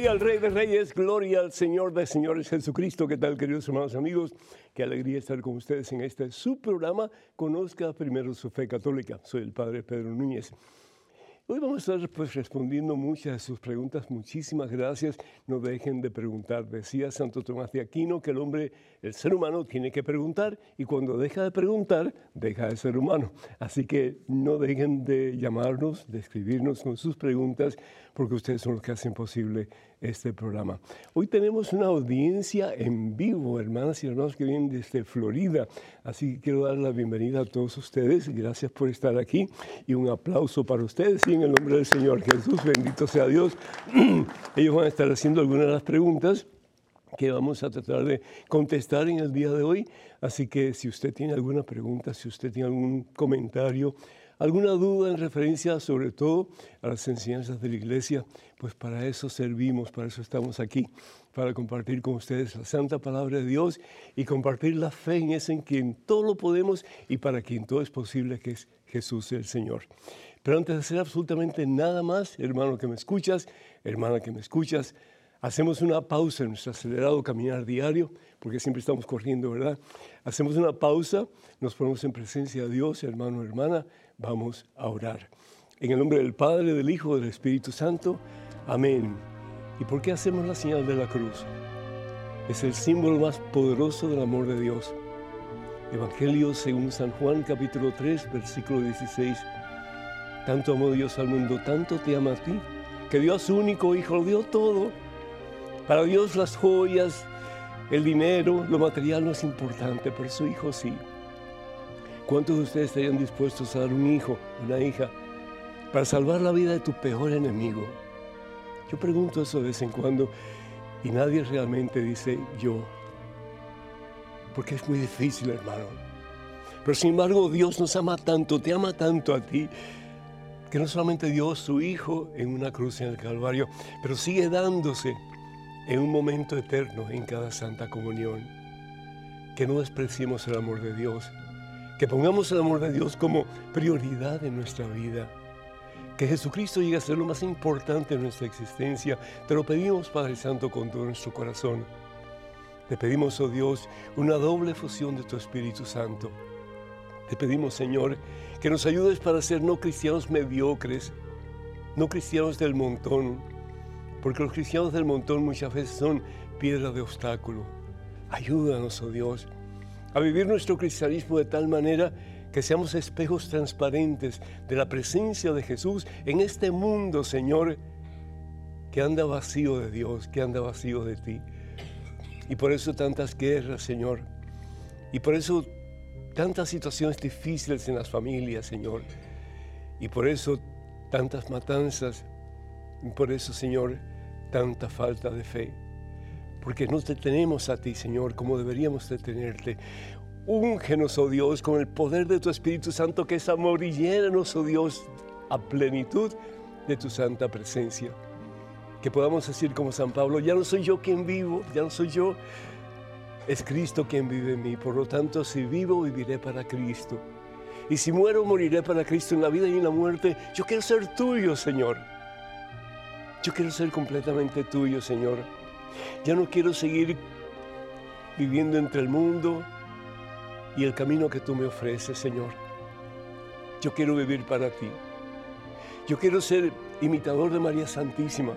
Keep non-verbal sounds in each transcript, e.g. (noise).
Gloria al Rey de Reyes, gloria al Señor de Señores Jesucristo. ¿Qué tal, queridos hermanos amigos? Qué alegría estar con ustedes en este su programa. Conozca primero su fe católica. Soy el Padre Pedro Núñez. Hoy vamos a estar pues, respondiendo muchas de sus preguntas. Muchísimas gracias. No dejen de preguntar. Decía Santo Tomás de Aquino que el hombre, el ser humano, tiene que preguntar y cuando deja de preguntar, deja de ser humano. Así que no dejen de llamarnos, de escribirnos con sus preguntas, porque ustedes son los que hacen posible este programa. Hoy tenemos una audiencia en vivo, hermanas y hermanos que vienen desde Florida. Así que quiero dar la bienvenida a todos ustedes. Gracias por estar aquí y un aplauso para ustedes y en el nombre del Señor Jesús, bendito sea Dios. (clears throat) Ellos van a estar haciendo algunas de las preguntas que vamos a tratar de contestar en el día de hoy. Así que si usted tiene alguna pregunta, si usted tiene algún comentario, alguna duda en referencia sobre todo a las enseñanzas de la iglesia, pues para eso servimos, para eso estamos aquí, para compartir con ustedes la santa palabra de Dios y compartir la fe en ese en quien todo lo podemos y para quien todo es posible, que es Jesús el Señor. Pero antes de hacer absolutamente nada más, hermano que me escuchas, hermana que me escuchas, hacemos una pausa en nuestro acelerado caminar diario, porque siempre estamos corriendo, ¿verdad? Hacemos una pausa, nos ponemos en presencia de Dios, hermano, hermana, Vamos a orar. En el nombre del Padre, del Hijo, del Espíritu Santo. Amén. ¿Y por qué hacemos la señal de la cruz? Es el símbolo más poderoso del amor de Dios. Evangelio según San Juan capítulo 3 versículo 16. Tanto amó Dios al mundo, tanto te ama a ti, que dio a su único Hijo, lo dio todo. Para Dios las joyas, el dinero, lo material no es importante, pero su Hijo sí. ¿Cuántos de ustedes estarían dispuestos a dar un hijo, una hija, para salvar la vida de tu peor enemigo? Yo pregunto eso de vez en cuando y nadie realmente dice yo, porque es muy difícil, hermano. Pero sin embargo, Dios nos ama tanto, te ama tanto a ti, que no solamente dio su Hijo en una cruz en el Calvario, pero sigue dándose en un momento eterno en cada Santa Comunión. Que no despreciemos el amor de Dios, que pongamos el amor de Dios como prioridad en nuestra vida. Que Jesucristo llegue a ser lo más importante en nuestra existencia. Te lo pedimos, Padre Santo, con todo nuestro corazón. Te pedimos, oh Dios, una doble fusión de tu Espíritu Santo. Te pedimos, Señor, que nos ayudes para ser no cristianos mediocres, no cristianos del montón, porque los cristianos del montón muchas veces son piedra de obstáculo. Ayúdanos, oh Dios, a vivir nuestro cristianismo de tal manera que seamos espejos transparentes de la presencia de Jesús en este mundo, Señor, que anda vacío de Dios, que anda vacío de ti. Y por eso tantas guerras, Señor. Y por eso tantas situaciones difíciles en las familias, Señor. Y por eso tantas matanzas. Y por eso, Señor, tanta falta de fe porque no te tenemos a ti, Señor, como deberíamos de tenerte. Úngenos, oh Dios, con el poder de tu Espíritu Santo que es amor y llénanos, oh Dios, a plenitud de tu santa presencia. Que podamos decir como San Pablo, ya no soy yo quien vivo, ya no soy yo, es Cristo quien vive en mí. Por lo tanto, si vivo, viviré para Cristo. Y si muero, moriré para Cristo en la vida y en la muerte. Yo quiero ser tuyo, Señor. Yo quiero ser completamente tuyo, Señor. Ya no quiero seguir viviendo entre el mundo y el camino que tú me ofreces, Señor. Yo quiero vivir para ti. Yo quiero ser imitador de María Santísima.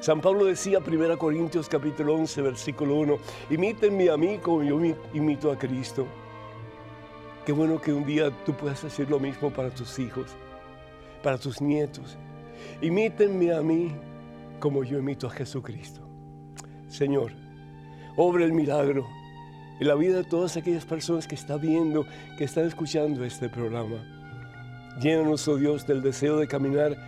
San Pablo decía 1 Corintios capítulo 11, versículo 1, imítenme a mí como yo imito a Cristo. Qué bueno que un día tú puedas hacer lo mismo para tus hijos, para tus nietos. Imítenme a mí como yo imito a Jesucristo. Señor, obra el milagro en la vida de todas aquellas personas que están viendo, que están escuchando este programa. Llénanos, oh Dios, del deseo de caminar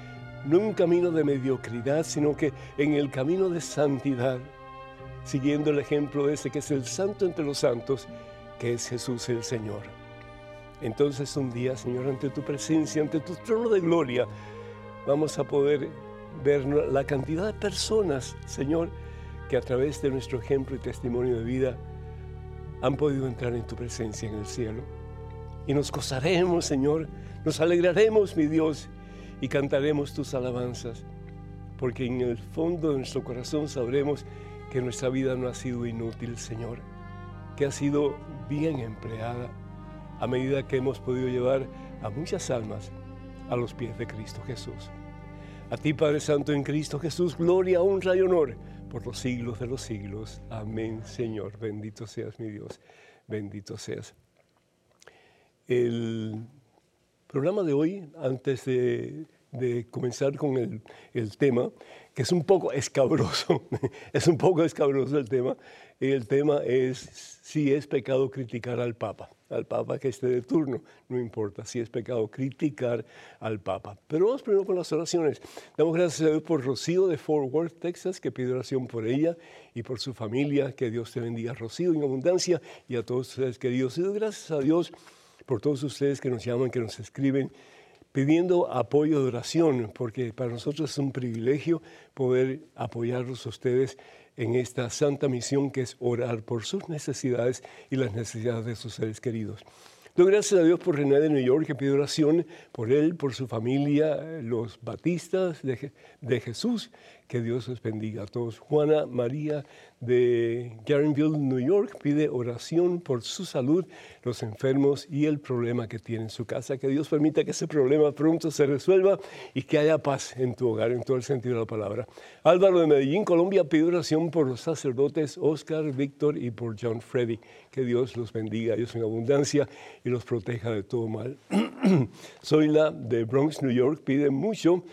no en un camino de mediocridad, sino que en el camino de santidad, siguiendo el ejemplo de ese que es el santo entre los santos, que es Jesús el Señor. Entonces un día, Señor, ante tu presencia, ante tu trono de gloria, vamos a poder ver la cantidad de personas, Señor, que a través de nuestro ejemplo y testimonio de vida han podido entrar en tu presencia en el cielo. Y nos gozaremos, Señor, nos alegraremos, mi Dios, y cantaremos tus alabanzas, porque en el fondo de nuestro corazón sabremos que nuestra vida no ha sido inútil, Señor, que ha sido bien empleada a medida que hemos podido llevar a muchas almas a los pies de Cristo Jesús. A ti, Padre Santo, en Cristo Jesús, gloria, honra y honor por los siglos de los siglos. Amén, Señor. Bendito seas, mi Dios. Bendito seas. El programa de hoy, antes de, comenzar con el, tema, que es un poco escabroso, (laughs) es un poco escabroso el tema, el tema es si es pecado criticar al Papa, al Papa que esté de turno, no importa si es pecado criticar al Papa. Pero vamos primero con las oraciones. Damos gracias a Dios por Rocío de Fort Worth, Texas, que pide oración por ella y por su familia, que Dios te bendiga, Rocío, en abundancia, y a todos ustedes queridos. Y gracias a Dios por todos ustedes que nos llaman, que nos escriben, pidiendo apoyo de oración, porque para nosotros es un privilegio poder apoyarlos a ustedes en esta santa misión que es orar por sus necesidades y las necesidades de sus seres queridos. Doy gracias a Dios por René de New York, que pide oración por él, por su familia, los batistas de, de Jesús, que Dios los bendiga a todos. Juana María de Garenville, New York, pide oración por su salud, los enfermos y el problema que tiene en su casa. Que Dios permita que ese problema pronto se resuelva y que haya paz en tu hogar, en todo el sentido de la palabra. Álvaro de Medellín, Colombia, pide oración por los sacerdotes Oscar, Víctor y por John Freddy. Que Dios los bendiga, Dios en abundancia y los proteja de todo mal. (clears throat) Soy la de Bronx, New York, pide mucho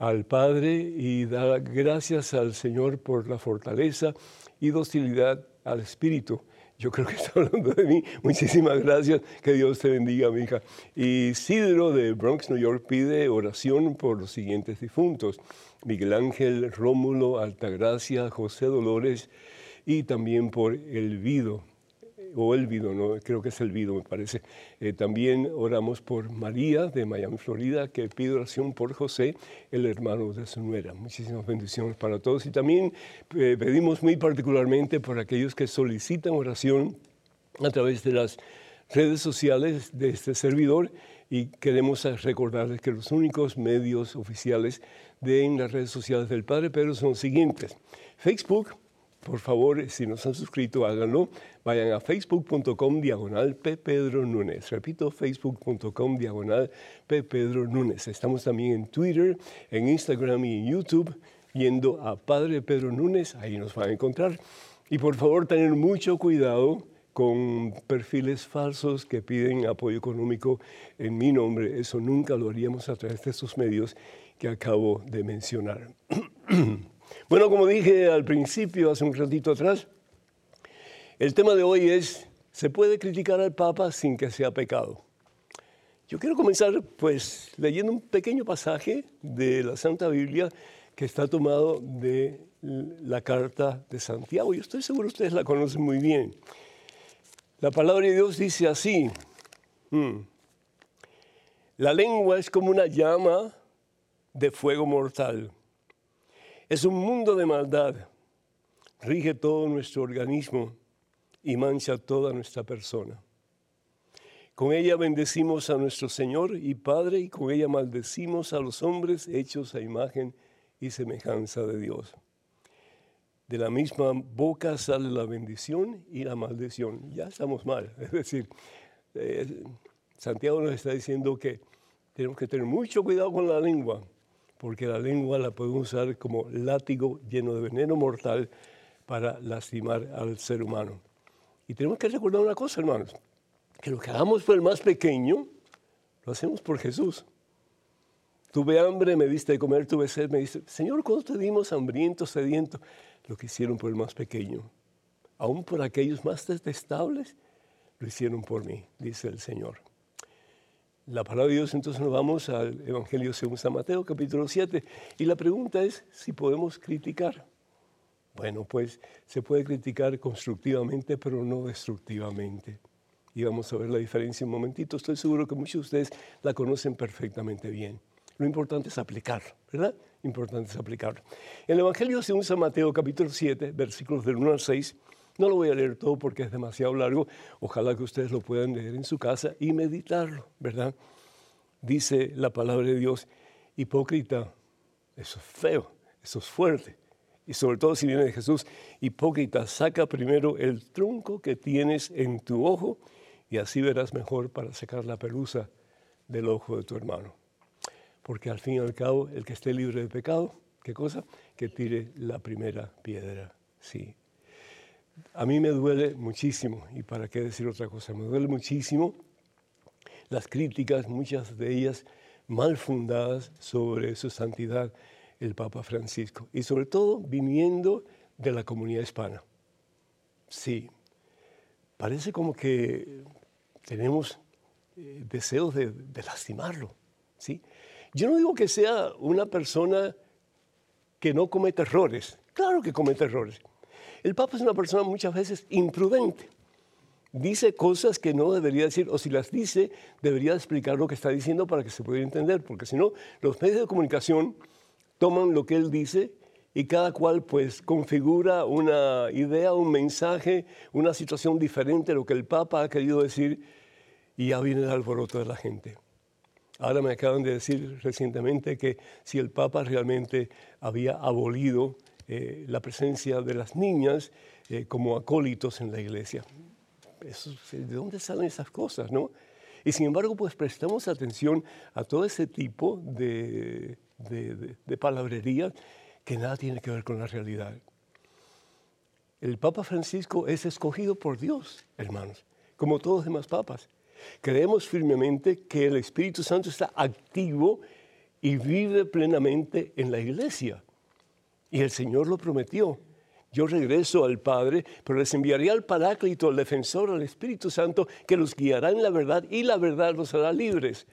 al Padre y da gracias al Señor por la fortaleza y docilidad al Espíritu. Yo creo que está hablando de mí. Muchísimas gracias. Que Dios te bendiga, mi hija. Y Sidro de Bronx, New York, pide oración por los siguientes difuntos. Miguel Ángel, Rómulo, Altagracia, José Dolores y también por Elvido o Elvido, ¿no? creo que es Elvido, me parece. Eh, también oramos por María de Miami, Florida, que pide oración por José, el hermano de su nuera. Muchísimas bendiciones para todos. Y también eh, pedimos muy particularmente por aquellos que solicitan oración a través de las redes sociales de este servidor y queremos recordarles que los únicos medios oficiales de las redes sociales del Padre Pedro son los siguientes. Facebook, por favor, si no se han suscrito, háganlo. Vayan a facebook.com diagonal. Pedro Núñez. Repito, facebook.com diagonal. Pedro Núñez. Estamos también en Twitter, en Instagram y en YouTube. Yendo a Padre Pedro Núñez, ahí nos van a encontrar. Y por favor, tener mucho cuidado con perfiles falsos que piden apoyo económico en mi nombre. Eso nunca lo haríamos a través de estos medios que acabo de mencionar. (clears throat) Bueno, como dije al principio, hace un ratito atrás, el tema de hoy es, ¿se puede criticar al Papa sin que sea pecado? Yo quiero comenzar pues leyendo un pequeño pasaje de la Santa Biblia que está tomado de la carta de Santiago. Yo estoy seguro que ustedes la conocen muy bien. La palabra de Dios dice así, hmm, la lengua es como una llama de fuego mortal es un mundo de maldad. Rige todo nuestro organismo y mancha toda nuestra persona. Con ella bendecimos a nuestro Señor y Padre y con ella maldecimos a los hombres hechos a imagen y semejanza de Dios. De la misma boca sale la bendición y la maldición. Ya estamos mal. (laughs) Es decir, eh, Santiago nos está diciendo que tenemos que tener mucho cuidado con la lengua porque la lengua la podemos usar como látigo lleno de veneno mortal para lastimar al ser humano. Y tenemos que recordar una cosa, hermanos, que lo que hagamos por el más pequeño, lo hacemos por Jesús. Tuve hambre, me diste de comer, tuve sed, me diste, Señor, ¿cuándo te dimos hambriento, sediento? Lo que hicieron por el más pequeño, aún por aquellos más detestables, lo hicieron por mí, dice el Señor la palabra de Dios, entonces nos vamos al Evangelio según San Mateo, capítulo 7. Y la pregunta es si podemos criticar. Bueno, pues se puede criticar constructivamente, pero no destructivamente. Y vamos a ver la diferencia un momentito. Estoy seguro que muchos de ustedes la conocen perfectamente bien. Lo importante es aplicar, ¿verdad? Lo importante es aplicar. En el Evangelio según San Mateo, capítulo 7, versículos del 1 al 6, no lo voy a leer todo porque es demasiado largo. Ojalá que ustedes lo puedan leer en su casa y meditarlo, ¿verdad? Dice la palabra de Dios, hipócrita, eso es feo. Eso es fuerte. Y sobre todo si viene de Jesús, hipócrita, saca primero el tronco que tienes en tu ojo y así verás mejor para sacar la pelusa del ojo de tu hermano. Porque al fin y al cabo, el que esté libre de pecado, ¿qué cosa? Que tire la primera piedra. Sí. A mí me duele muchísimo, y para qué decir otra cosa, me duele muchísimo las críticas, muchas de ellas mal fundadas sobre su santidad el Papa Francisco, y sobre todo viniendo de la comunidad hispana. Sí, parece como que tenemos eh, deseos de, lastimarlo. ¿sí? Yo no digo que sea una persona que no cometa errores, claro que comete errores. El Papa es una persona muchas veces imprudente. Dice cosas que no debería decir, o si las dice, debería explicar lo que está diciendo para que se pueda entender, porque si no, los medios de comunicación toman lo que él dice y cada cual pues configura una idea, un mensaje, una situación diferente a lo que el Papa ha querido decir y ya viene el alboroto de la gente. Ahora me acaban de decir recientemente que si el Papa realmente había abolido eh, la presencia de las niñas eh, como acólitos en la iglesia. ¿De dónde salen esas cosas, no? Y sin embargo, pues prestamos atención a todo ese tipo de, de, palabrería que nada tiene que ver con la realidad. El Papa Francisco es escogido por Dios, hermanos, como todos los demás papas. Creemos firmemente que el Espíritu Santo está activo y vive plenamente en la iglesia. Y el Señor lo prometió. Yo regreso al Padre, pero les enviaré al Paráclito, al defensor, al Espíritu Santo, que los guiará en la verdad y la verdad los hará libres.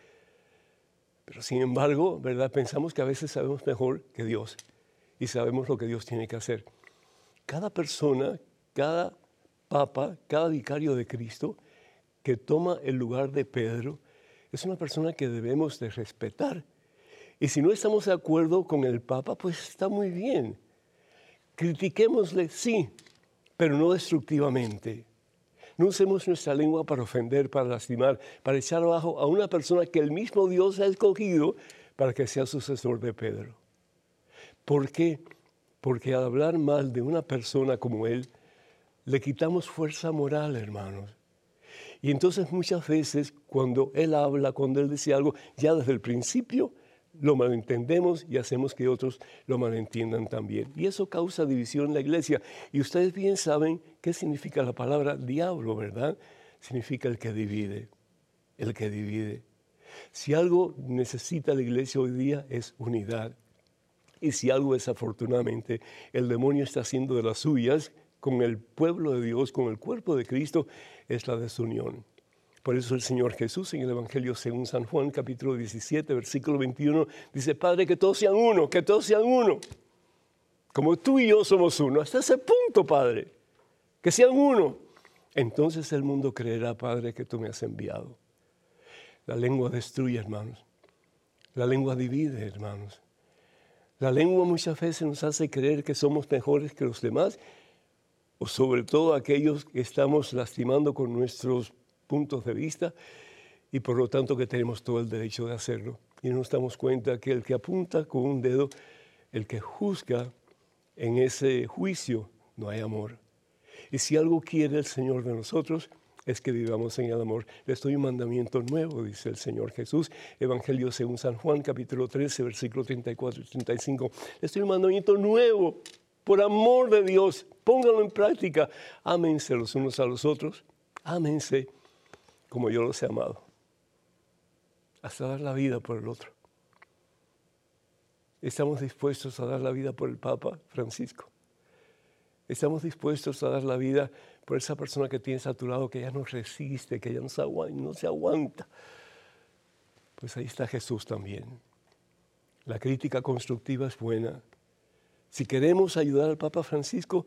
Pero sin embargo, ¿verdad? Pensamos que a veces sabemos mejor que Dios y sabemos lo que Dios tiene que hacer. Cada persona, cada papa, cada vicario de Cristo que toma el lugar de Pedro es una persona que debemos de respetar. Y si no estamos de acuerdo con el papa, pues está muy bien. Critiquémosle, sí, pero no destructivamente. No usemos nuestra lengua para ofender, para lastimar, para echar abajo a una persona que el mismo Dios ha escogido para que sea sucesor de Pedro. ¿Por qué? Porque al hablar mal de una persona como él, le quitamos fuerza moral, hermanos. Y entonces muchas veces cuando él habla, cuando él dice algo, ya desde el principio lo malentendemos y hacemos que otros lo malentiendan también. Y eso causa división en la iglesia. Y ustedes bien saben qué significa la palabra diablo, ¿verdad? Significa el que divide, el que divide. Si algo necesita la iglesia hoy día es unidad. Y si algo desafortunadamente el demonio está haciendo de las suyas con el pueblo de Dios, con el cuerpo de Cristo, es la desunión. Por eso el Señor Jesús en el Evangelio según San Juan, capítulo 17, versículo 21, dice, Padre, que todos sean uno, que todos sean uno. Como tú y yo somos uno. Hasta ese punto, Padre. Que sean uno. Entonces el mundo creerá, Padre, que tú me has enviado. La lengua destruye, hermanos. La lengua divide, hermanos. La lengua muchas veces nos hace creer que somos mejores que los demás, o sobre todo aquellos que estamos lastimando con nuestros puntos de vista y por lo tanto que tenemos todo el derecho de hacerlo. Y no nos damos cuenta que el que apunta con un dedo, el que juzga en ese juicio, no hay amor. Y si algo quiere el Señor de nosotros, es que vivamos en el amor. Le estoy un mandamiento nuevo, dice el Señor Jesús. Evangelio según San Juan, capítulo 13, versículo 34 y 35. Le estoy un mandamiento nuevo, por amor de Dios. Pónganlo en práctica. Ámense los unos a los otros. Ámense como yo los he amado, hasta dar la vida por el otro. Estamos dispuestos a dar la vida por el Papa Francisco. Estamos dispuestos a dar la vida por esa persona que tienes a tu lado que ya no resiste, que ya no se aguanta. No se aguanta. Pues ahí está Jesús también. La crítica constructiva es buena. Si queremos ayudar al Papa Francisco,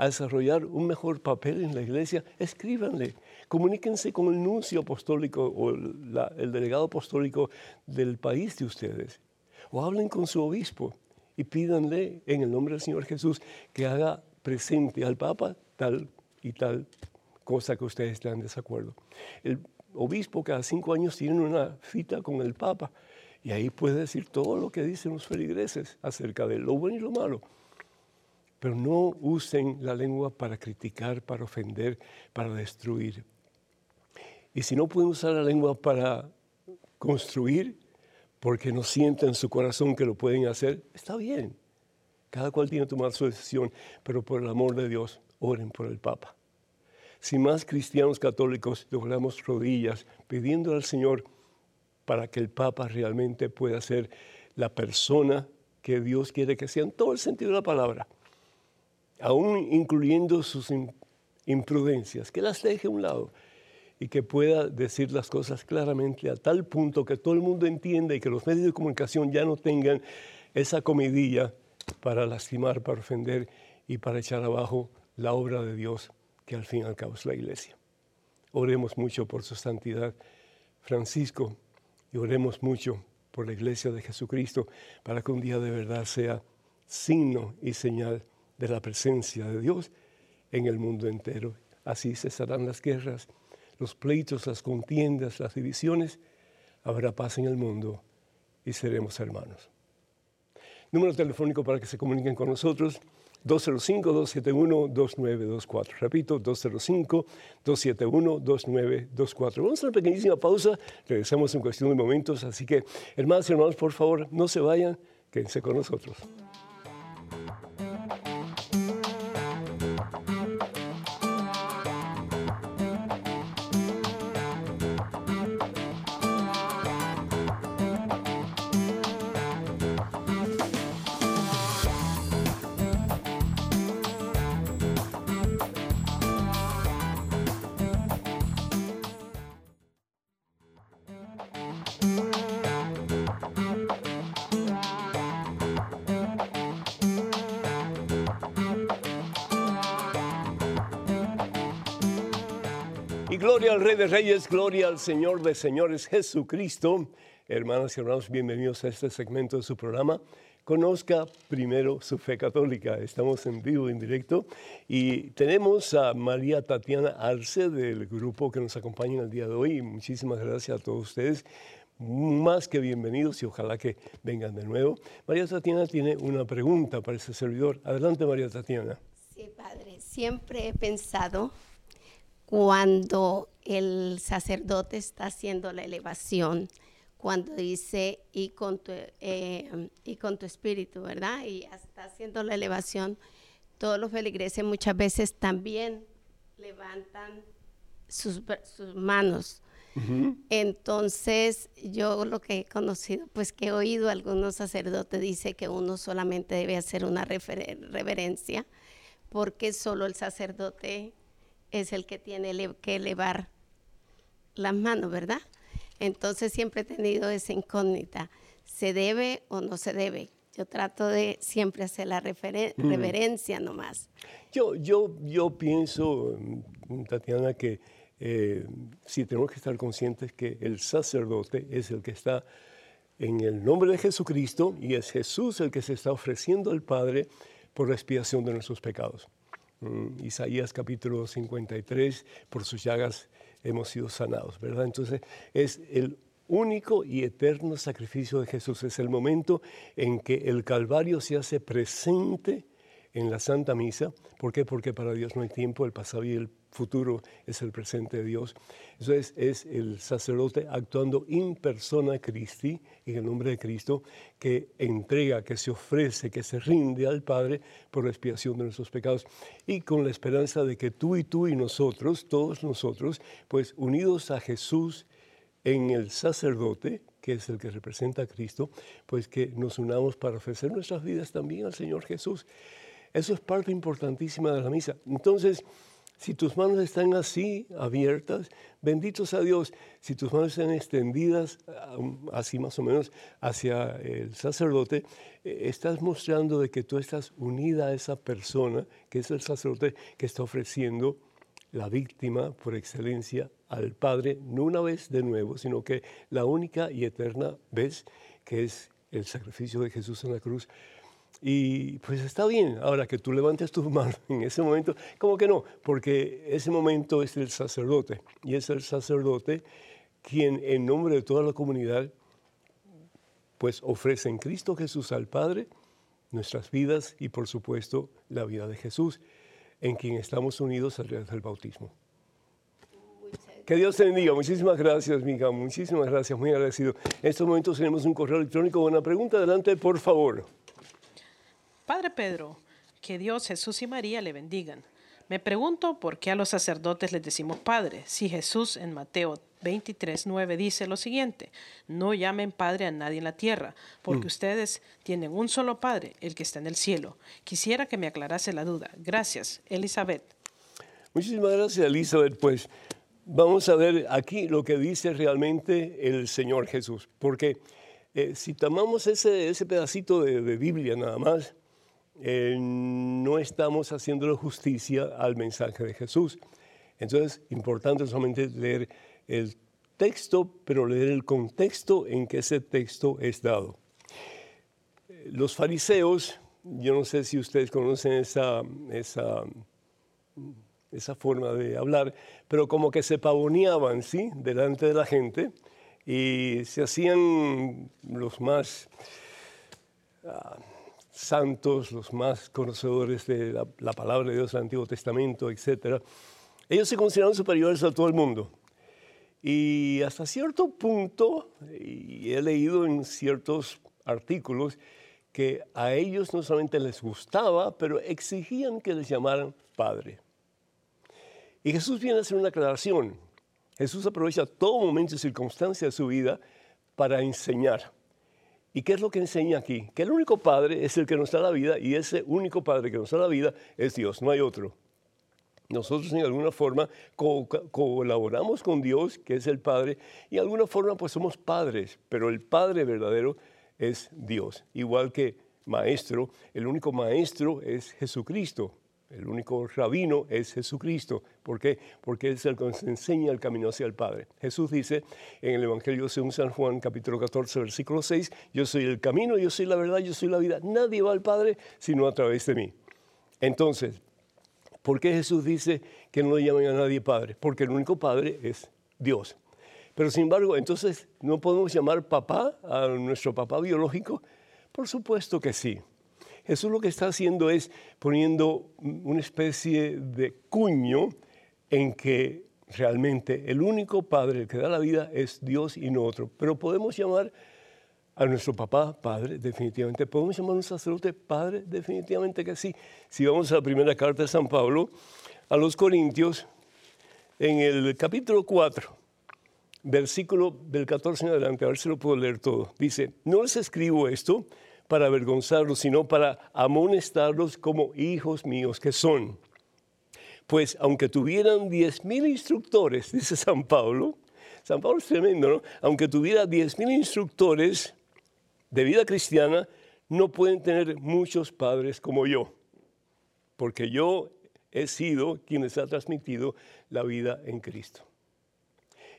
a desarrollar un mejor papel en la iglesia, escríbanle, comuníquense con el nuncio apostólico o el delegado apostólico del país de ustedes, o hablen con su obispo y pídanle en el nombre del Señor Jesús que haga presente al Papa tal y tal cosa que ustedes están en desacuerdo. El obispo cada cinco años tiene una cita con el Papa Y ahí puede decir todo lo que dicen los feligreses acerca de lo bueno y lo malo. Pero no usen la lengua para criticar, para ofender, para destruir. Y si no pueden usar la lengua para construir, porque no sienten en su corazón que lo pueden hacer, está bien. Cada cual tiene que tomar su decisión, pero por el amor de Dios, oren por el Papa. Si más cristianos católicos doblamos rodillas pidiendo al Señor para que el Papa realmente pueda ser la persona que Dios quiere que sea en todo el sentido de la palabra, aún incluyendo sus imprudencias, que las deje a un lado y que pueda decir las cosas claramente a tal punto que todo el mundo entienda y que los medios de comunicación ya no tengan esa comidilla para lastimar, para ofender y para echar abajo la obra de Dios, que al fin y al cabo es la iglesia. Oremos mucho por su santidad Francisco y oremos mucho por la iglesia de Jesucristo para que un día de verdad sea signo y señal de la presencia de Dios en el mundo entero. Así cesarán las guerras los pleitos, las contiendas, las divisiones, habrá paz en el mundo y seremos hermanos. Número telefónico para que se comuniquen con nosotros, 205-271-2924. Repito, 205-271-2924. Vamos a una pequeñísima pausa, regresamos en cuestión de momentos, así que hermanos y hermanos, por favor, no se vayan, quédense con nosotros. Gloria al Rey de Reyes, gloria al Señor de Señores Jesucristo. Hermanas y hermanos, bienvenidos a este segmento de su programa. Conozca primero su fe católica. Estamos en vivo, en directo, y tenemos a María Tatiana Arce del grupo que nos acompaña en el día de hoy. Muchísimas gracias a todos ustedes. Más que bienvenidos y ojalá que vengan de nuevo. María Tatiana tiene una pregunta para ese servidor. Adelante, María Tatiana. Sí, padre. Siempre he pensado cuando el sacerdote está haciendo la elevación, cuando dice y con tu, eh, y con tu espíritu, ¿verdad? Y está haciendo la elevación, todos los feligreses muchas veces también levantan sus, manos. Entonces, yo lo que he conocido, pues que he oído algunos sacerdotes dice que uno solamente debe hacer una reverencia, porque solo el sacerdote es el que tiene que elevar las manos, ¿verdad? Entonces siempre he tenido esa incógnita, ¿se debe o no se debe? Yo trato de siempre hacer la mm. reverencia nomás. Yo, yo, yo pienso, Tatiana, que eh, sí tenemos que estar conscientes que el sacerdote es el que está en el nombre de Jesucristo y es Jesús el que se está ofreciendo al Padre por la expiación de nuestros pecados. Isaías capítulo 53, por sus llagas hemos sido sanados, ¿verdad? Entonces es el único y eterno sacrificio de Jesús, es el momento en que el Calvario se hace presente en la Santa Misa. ¿Por qué? Porque para Dios no hay tiempo, el pasado y el futuro es el presente de Dios. Eso es, es el sacerdote actuando in persona Christi, en el nombre de Cristo, que entrega, que se ofrece, que se rinde al Padre por la expiación de nuestros pecados y con la esperanza de que tú y tú y nosotros, todos nosotros, pues unidos a Jesús en el sacerdote, que es el que representa a Cristo, pues que nos unamos para ofrecer nuestras vidas también al Señor Jesús. Eso es parte importantísima de la misa. Entonces, si tus manos están así, abiertas, benditos a Dios. Si tus manos están extendidas, así más o menos, hacia el sacerdote, eh, estás mostrando de que tú estás unida a esa persona, que es el sacerdote que está ofreciendo la víctima por excelencia al Padre, no una vez de nuevo, sino que la única y eterna vez, que es el sacrificio de Jesús en la cruz y pues está bien, ahora que tú levantes tus (laughs) manos en ese momento, como que no, porque ese momento es el sacerdote y es el sacerdote quien en nombre de toda la comunidad pues ofrece en Cristo Jesús al Padre nuestras vidas y por supuesto la vida de Jesús, en quien estamos unidos a través del bautismo. Que Dios te bendiga. Muchísimas gracias, mija. Muchísimas gracias. Muy agradecido. En estos momentos tenemos un correo electrónico. Una pregunta. Adelante, por favor. Padre Pedro, que Dios, Jesús y María le bendigan. Me pregunto por qué a los sacerdotes les decimos Padre, si Jesús en Mateo 23, 9 dice lo siguiente, no llamen Padre a nadie en la tierra, porque mm. ustedes tienen un solo Padre, el que está en el cielo. Quisiera que me aclarase la duda. Gracias, Elizabeth. Muchísimas gracias, Elizabeth. Pues vamos a ver aquí lo que dice realmente el Señor Jesús, porque eh, si tomamos ese, ese pedacito de, de Biblia nada más, eh, no estamos haciéndole justicia al mensaje de Jesús. Entonces, importante solamente leer el texto, pero leer el contexto en que ese texto es dado. Los fariseos, yo no sé si ustedes conocen esa, esa, esa forma de hablar, pero como que se pavoneaban, ¿sí?, delante de la gente y se hacían los más... Ah, santos, los más conocedores de la, palabra de Dios del Antiguo Testamento, etc., ellos se consideraban superiores a todo el mundo. Y hasta cierto punto, he leído en ciertos artículos, que a ellos no solamente les gustaba, pero exigían que les llamaran Padre. Y Jesús viene a hacer una aclaración. Jesús aprovecha todo momento y circunstancia de su vida para enseñar. ¿Y qué es lo que enseña aquí? Que el único Padre es el que nos da la vida y ese único Padre que nos da la vida es Dios, no hay otro. Nosotros en alguna forma colaboramos con Dios, que es el Padre, y de alguna forma pues somos padres, pero el Padre verdadero es Dios. Igual que maestro, el único maestro es Jesucristo. El único rabino es Jesucristo. ¿Por qué? Porque es el que nos enseña el camino hacia el Padre. Jesús dice en el Evangelio según San Juan, capítulo 14, versículo 6, yo soy el camino, yo soy la verdad, yo soy la vida. Nadie va al Padre sino a través de mí. Entonces, ¿por qué Jesús dice que no le llamen a nadie Padre? Porque el único Padre es Dios. Pero sin embargo, entonces, ¿no podemos llamar papá a nuestro papá biológico? Por supuesto que sí. Jesús lo que está haciendo es poniendo una especie de cuño en que realmente el único Padre que da la vida es Dios y no otro. Pero podemos llamar a nuestro papá Padre, definitivamente. Podemos llamar a un sacerdote Padre, definitivamente que sí. Si vamos a la primera carta de San Pablo, a los Corintios, en el capítulo 4, versículo del 14 en adelante, a ver si lo puedo leer todo. Dice, no les escribo esto para avergonzarlos, sino para amonestarlos como hijos míos que son. Pues aunque tuvieran diez mil instructores, (laughs) dice San Pablo, San Pablo es tremendo, ¿no? Aunque tuviera diez mil instructores de vida cristiana, no pueden tener muchos padres como yo, porque yo he sido quien les ha transmitido la vida en Cristo.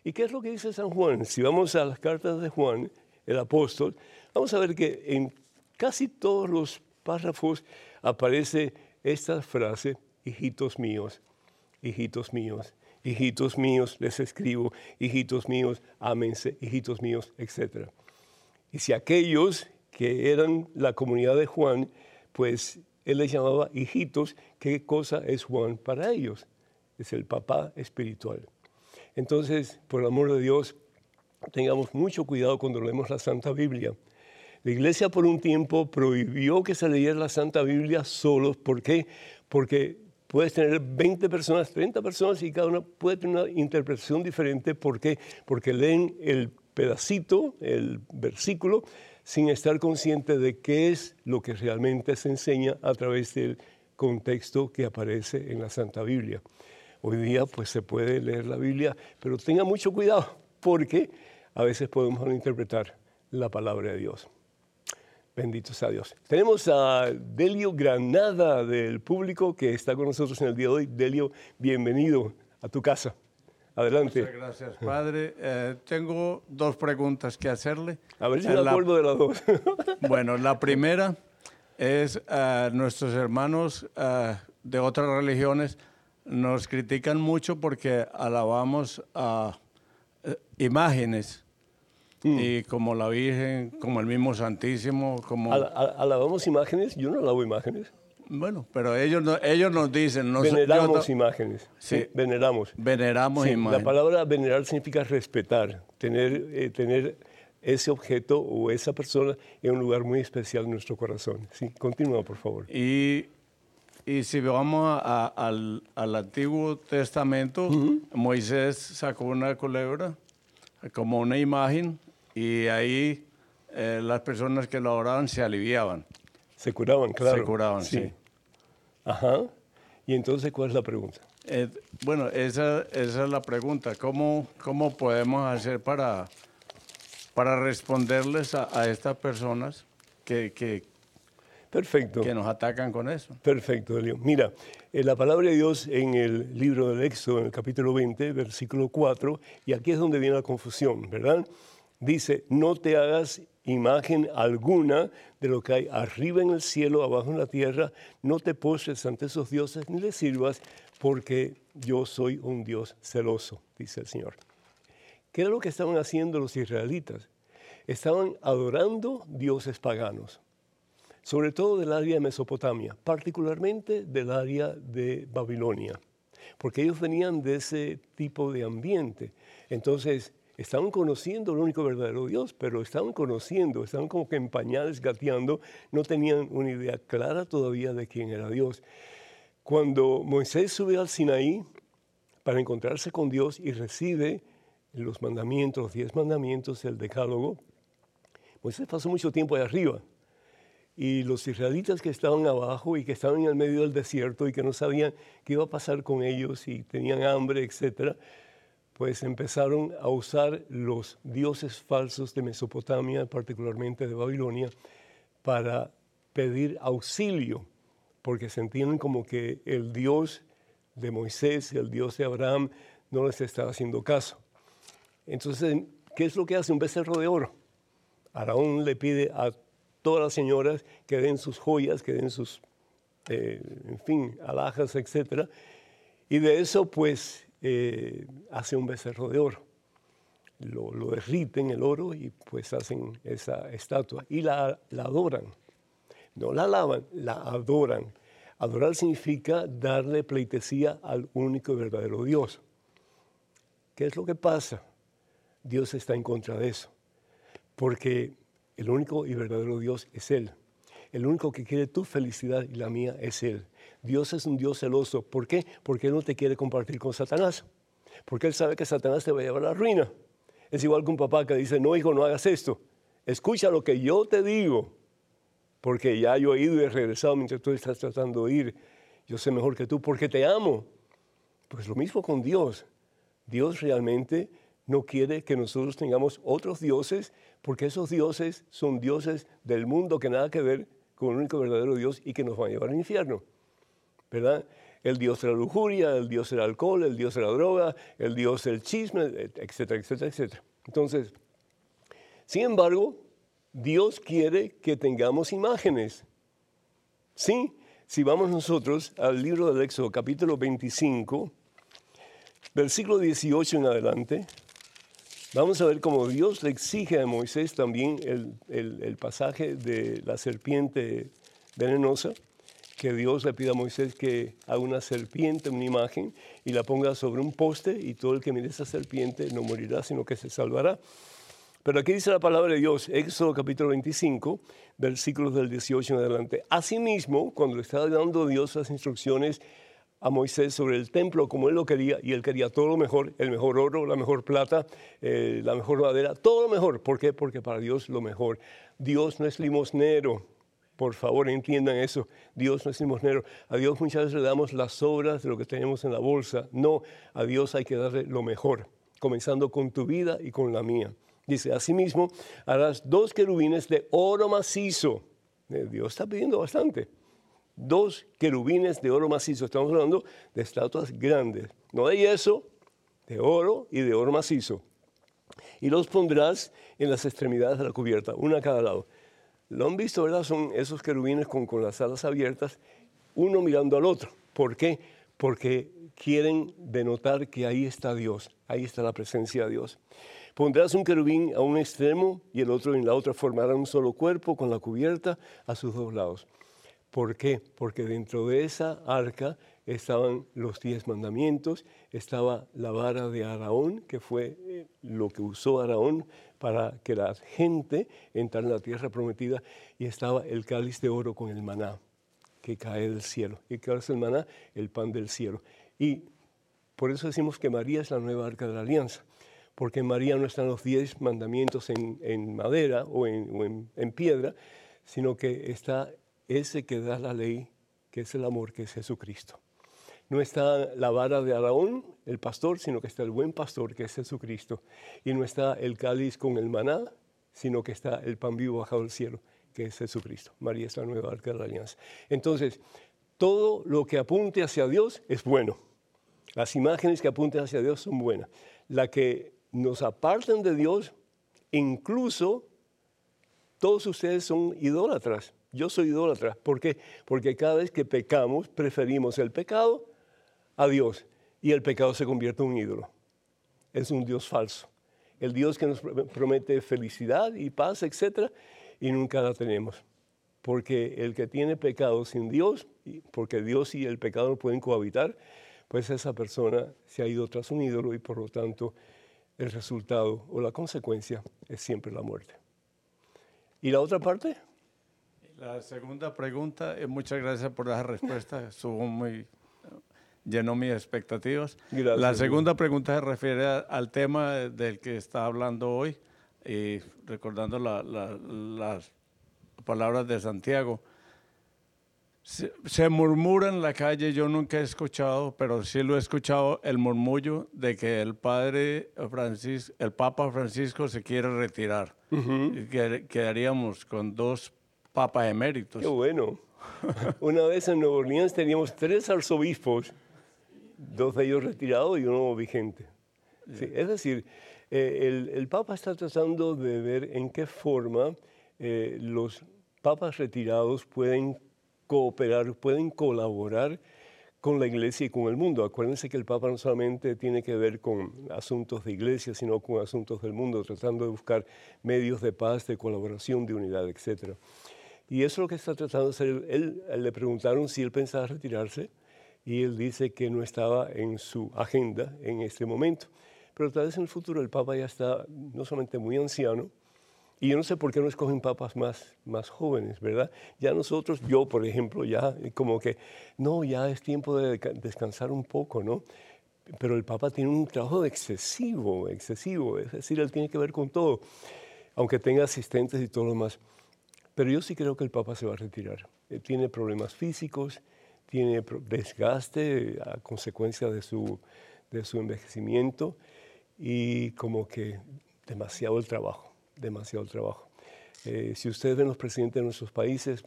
¿Y qué es lo que dice San Juan? Si vamos a las cartas de Juan, el apóstol, vamos a ver que en casi todos los párrafos aparece esta frase, hijitos míos, hijitos míos, hijitos míos, les escribo, hijitos míos, ámense, hijitos míos, etc. Y si aquellos que eran la comunidad de Juan, pues él les llamaba hijitos, ¿qué cosa es Juan para ellos? Es el papá espiritual. Entonces, por el amor de Dios, tengamos mucho cuidado cuando leemos la Santa Biblia la iglesia por un tiempo prohibió que se leyera la Santa Biblia solos. ¿Por qué? Porque puedes tener 20 personas, 30 personas y cada una puede tener una interpretación diferente. ¿Por qué? Porque leen el pedacito, el versículo, sin estar consciente de qué es lo que realmente se enseña a través del contexto que aparece en la Santa Biblia. Hoy día pues se puede leer la Biblia, pero tenga mucho cuidado porque a veces podemos interpretar la palabra de Dios. Bendito sea Dios. Tenemos a Delio Granada del público que está con nosotros en el día de hoy. Delio, bienvenido a tu casa. Adelante. Muchas gracias, padre. Eh, tengo dos preguntas que hacerle. A ver si me acuerdo de las dos. (laughs) bueno, la primera es eh, nuestros hermanos eh, de otras religiones nos critican mucho porque alabamos a imágenes y como la Virgen, como el mismo Santísimo, como... Al- al- ¿Alabamos imágenes? Yo no alabo imágenes. Bueno, pero ellos, no- ellos nos dicen, no, Veneramos no- imágenes. Sí, Sí. veneramos. veneramos Sí, la imágenes. palabra venerar significa respetar, tener, eh, tener ese objeto o esa persona en un lugar muy especial en nuestro corazón. Sí, continúa, por favor. Y, y si vamos a- al, al Antiguo Testamento, Moisés sacó una culebra como una imagen y ahí eh, las personas que lo adoraban se aliviaban. Se curaban, claro. Se curaban, sí. Ajá. Y entonces, ¿cuál es la pregunta? Eh, bueno, esa, esa es la pregunta. ¿Cómo, cómo podemos hacer para, para responderles a, a estas personas que, que, Perfecto. que nos atacan con eso? Perfecto, Elio. Mira, eh, la palabra de Dios en el libro del Éxodo, en el capítulo 20, versículo 4, y aquí es donde viene la confusión, ¿verdad? Dice, no te hagas imagen alguna de lo que hay arriba en el cielo, abajo en la tierra, no te postres ante esos dioses ni les sirvas, porque yo soy un Dios celoso, dice el Señor. ¿Qué era lo que estaban haciendo los israelitas? Estaban adorando dioses paganos sobre todo del área de Mesopotamia, particularmente del área de Babilonia, porque ellos venían de ese tipo de ambiente. Entonces, estaban conociendo el único verdadero Dios, pero estaban conociendo, estaban como que en pañales gateando, no tenían una idea clara todavía de quién era Dios. Cuando Moisés sube al Sinaí para encontrarse con Dios y recibe los mandamientos, los diez mandamientos, el decálogo, Moisés pasó mucho tiempo ahí arriba y los israelitas que estaban abajo y que estaban en el medio del desierto y que no sabían qué iba a pasar con ellos y tenían hambre, etcétera, pues empezaron a usar los dioses falsos de Mesopotamia, particularmente de Babilonia, para pedir auxilio, porque sentían como que el Dios de Moisés, el Dios de Abraham, no les estaba haciendo caso. Entonces, ¿qué es lo que hace un becerro de oro? Araón le pide a todas las señoras que den sus joyas, que den sus, eh, en fin, alhajas, etc. Y de eso, pues, eh, hace un becerro de oro. Lo, lo derriten el oro y pues hacen esa estatua y la, la adoran. No la alaban, la adoran. Adorar significa darle pleitesía al único y verdadero Dios. ¿Qué es lo que pasa? Dios está en contra de eso. Porque el único y verdadero Dios es Él. El único que quiere tu felicidad y la mía es Él. Dios es un Dios celoso. ¿Por qué? Porque Él no te quiere compartir con Satanás. Porque Él sabe que Satanás te va a llevar a la ruina. Es igual que un papá que dice, no hijo, no hagas esto. Escucha lo que yo te digo. Porque ya yo he ido y he regresado mientras tú estás tratando de ir. Yo sé mejor que tú porque te amo. Pues lo mismo con Dios. Dios realmente no quiere que nosotros tengamos otros dioses, porque esos dioses son dioses del mundo que nada que ver con el único verdadero Dios y que nos van a llevar al infierno. ¿Verdad? El dios de la lujuria, el dios del alcohol, el dios de la droga, el dios del chisme, etcétera, etcétera, etcétera. Entonces, sin embargo, Dios quiere que tengamos imágenes. Sí, si vamos nosotros al libro del Éxodo, capítulo 25, versículo 18 en adelante, vamos a ver cómo Dios le exige a Moisés también el, el- el pasaje de la serpiente venenosa, que Dios le pide a Moisés que haga una serpiente, una imagen, y la ponga sobre un poste, y todo el que mire esa serpiente no morirá, sino que se salvará. Pero aquí dice la palabra de Dios, Éxodo capítulo 25, versículos del 18 en adelante. Asimismo, cuando le estaba dando Dios las instrucciones a Moisés sobre el templo como él lo quería, y él quería todo lo mejor, el mejor oro, la mejor plata, eh, la mejor madera, todo lo mejor. ¿Por qué? Porque para Dios lo mejor. Dios no es limosnero. Por favor, entiendan eso. Dios no es limosnero. A Dios muchas veces le damos las sobras de lo que tenemos en la bolsa. No, a Dios hay que darle lo mejor, comenzando con tu vida y con la mía. Dice, asimismo, harás dos querubines de oro macizo. Eh, Dios está pidiendo bastante. Dos querubines de oro macizo. Estamos hablando de estatuas grandes. No de yeso, de oro y de oro macizo. Y los pondrás en las extremidades de la cubierta, una a cada lado. Lo han visto, ¿verdad? Son esos querubines con, con las alas abiertas, uno mirando al otro. ¿Por qué? Porque quieren denotar que ahí está Dios, ahí está la presencia de Dios. Pondrás un querubín a un extremo y el otro en la otra formará un solo cuerpo con la cubierta a sus dos lados. ¿Por qué? Porque dentro de esa arca estaban los diez mandamientos, estaba la vara de Araón, que fue eh, lo que usó Araón para que la gente entrara en la tierra prometida, y estaba el cáliz de oro con el maná que cae del cielo. ¿Y qué es el maná? El pan del cielo. Y por eso decimos que María es la nueva arca de la alianza, porque en María no están los diez mandamientos en, madera o, en, en piedra, sino que está ese que da la ley, que es el amor, que es Jesucristo. No está la vara de Araón, el pastor, sino que está el buen pastor, que es Jesucristo. Y no está el cáliz con el maná, sino que está el pan vivo bajado del cielo, que es Jesucristo. María es la nueva arca de la alianza. Entonces, todo lo que apunte hacia Dios es bueno. Las imágenes que apunten hacia Dios son buenas. La que nos apartan de Dios, incluso todos ustedes son idólatras. Yo soy idólatra. ¿Por qué? Porque cada vez que pecamos preferimos el pecado a Dios y el pecado se convierte en un ídolo. Es un Dios falso. El Dios que nos promete felicidad y paz, etc. Y nunca la tenemos. Porque el que tiene pecado sin Dios, porque Dios y el pecado no pueden cohabitar, pues esa persona se ha ido tras un ídolo y por lo tanto el resultado o la consecuencia es siempre la muerte. ¿Y la otra parte? La segunda pregunta, eh, muchas gracias por la respuesta, estuvo muy, llenó mis expectativas. la segunda pregunta se refiere al tema del que está hablando hoy, y recordando las palabras de Santiago. Se, murmura en la calle, yo nunca he escuchado, pero sí lo he escuchado, el murmullo de que el padre Francisco, el Papa Francisco se quiere retirar. y que quedaríamos con dos Papa eméritos. Qué bueno. (laughs) Una vez en Nueva Orleans teníamos tres arzobispos, dos de ellos retirados y uno vigente. es decir, eh, el, Papa está tratando de ver en qué forma eh, los papas retirados pueden cooperar, pueden colaborar con la iglesia y con el mundo. Acuérdense que el Papa no solamente tiene que ver con asuntos de iglesia, sino con asuntos del mundo, tratando de buscar medios de paz, de colaboración, de unidad, etcétera. Y eso es lo que está tratando de hacer. Él, le preguntaron si él pensaba retirarse y él dice que no estaba en su agenda en este momento. Pero tal vez en el futuro el Papa ya está no solamente muy anciano, y yo no sé por qué no escogen papas más, más jóvenes, ¿verdad? Ya nosotros, yo por ejemplo, ya como que, no, ya es tiempo de descansar un poco, ¿no? Pero el Papa tiene un trabajo excesivo, excesivo, es decir, él tiene que ver con todo, aunque tenga asistentes y todo lo demás. Pero yo sí creo que el Papa se va a retirar. Eh, tiene problemas físicos, tiene desgaste a consecuencia de su, de su envejecimiento y como que demasiado el trabajo, demasiado el trabajo. Eh, si ustedes ven los presidentes de nuestros países,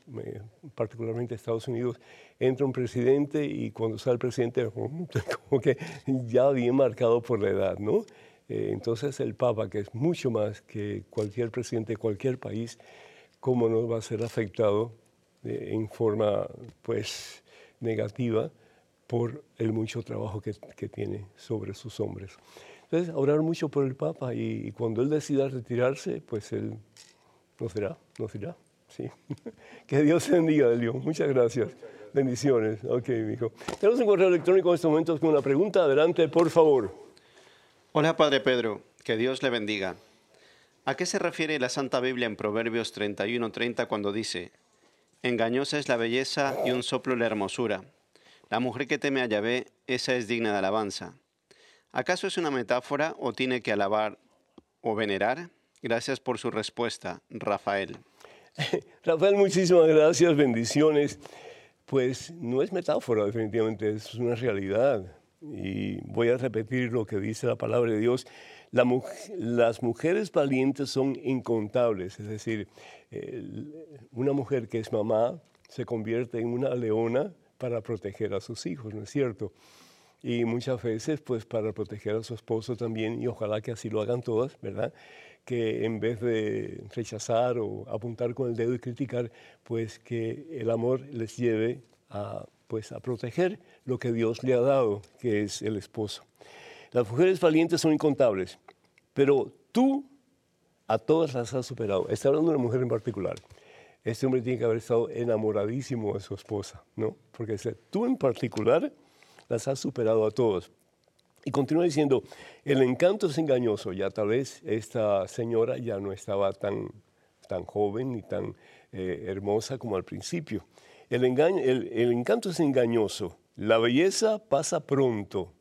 particularmente Estados Unidos, entra un presidente y cuando sale el presidente, (laughs) como que ya bien marcado por la edad, ¿no? Eh, entonces el Papa, que es mucho más que cualquier presidente de cualquier país, cómo nos va a ser afectado eh, en forma pues negativa por el mucho trabajo que, tiene sobre sus hombres. Entonces, orar mucho por el Papa y, cuando él decida retirarse, pues él nos dirá, nos dirá. Sí. (laughs) que Dios bendiga, Dios. Muchas gracias. Bendiciones. Ok, hijo. Tenemos un correo electrónico en estos momentos con una pregunta. Adelante, por favor. Hola, Padre Pedro. Que Dios le bendiga. ¿A qué se refiere la Santa Biblia en Proverbios 31:30 cuando dice, Engañosa es la belleza y un soplo la hermosura? La mujer que teme a Yahvé, esa es digna de alabanza. ¿Acaso es una metáfora o tiene que alabar o venerar? Gracias por su respuesta, Rafael. (laughs) Rafael, muchísimas gracias, bendiciones. Pues no es metáfora, definitivamente, es una realidad. Y voy a repetir lo que dice la palabra de Dios las mujeres valientes son incontables, es decir, una mujer que es mamá se convierte en una leona para proteger a sus hijos, ¿no es cierto? Y muchas veces, pues para proteger a su esposo también, y ojalá que así lo hagan todas, ¿verdad? Que en vez de rechazar o apuntar con el dedo y criticar, pues que el amor les lleve a, pues, a proteger lo que Dios le ha dado, que es el esposo. Las mujeres valientes son incontables, pero tú a todas las has superado. Está hablando de una mujer en particular. Este hombre tiene que haber estado enamoradísimo de su esposa, ¿no? Porque tú en particular las has superado a todos. Y continúa diciendo, el encanto es engañoso. Ya tal vez esta señora ya no estaba tan, tan joven ni tan eh, hermosa como al principio. El, engaño, el encanto es engañoso. La belleza pasa pronto.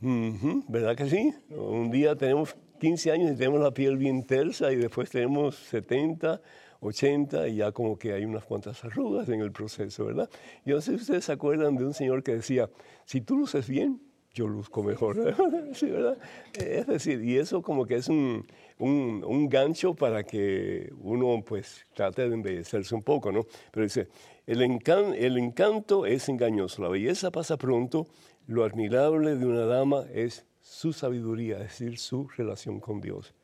¿Verdad que sí? Un día tenemos 15 años y tenemos la piel bien tersa y después tenemos 70, 80 y ya como que hay unas cuantas arrugas en el proceso, ¿verdad? Yo no sé si ustedes se acuerdan de un señor que decía, si tú luces bien, yo luzco mejor. (laughs) Es decir, y eso como que es un, un, un gancho para que uno pues trate de embellecerse un poco, ¿no? Pero dice, el, encan- el encanto es engañoso, la belleza pasa pronto, lo admirable de una dama es su sabiduría, es decir, su relación con Dios.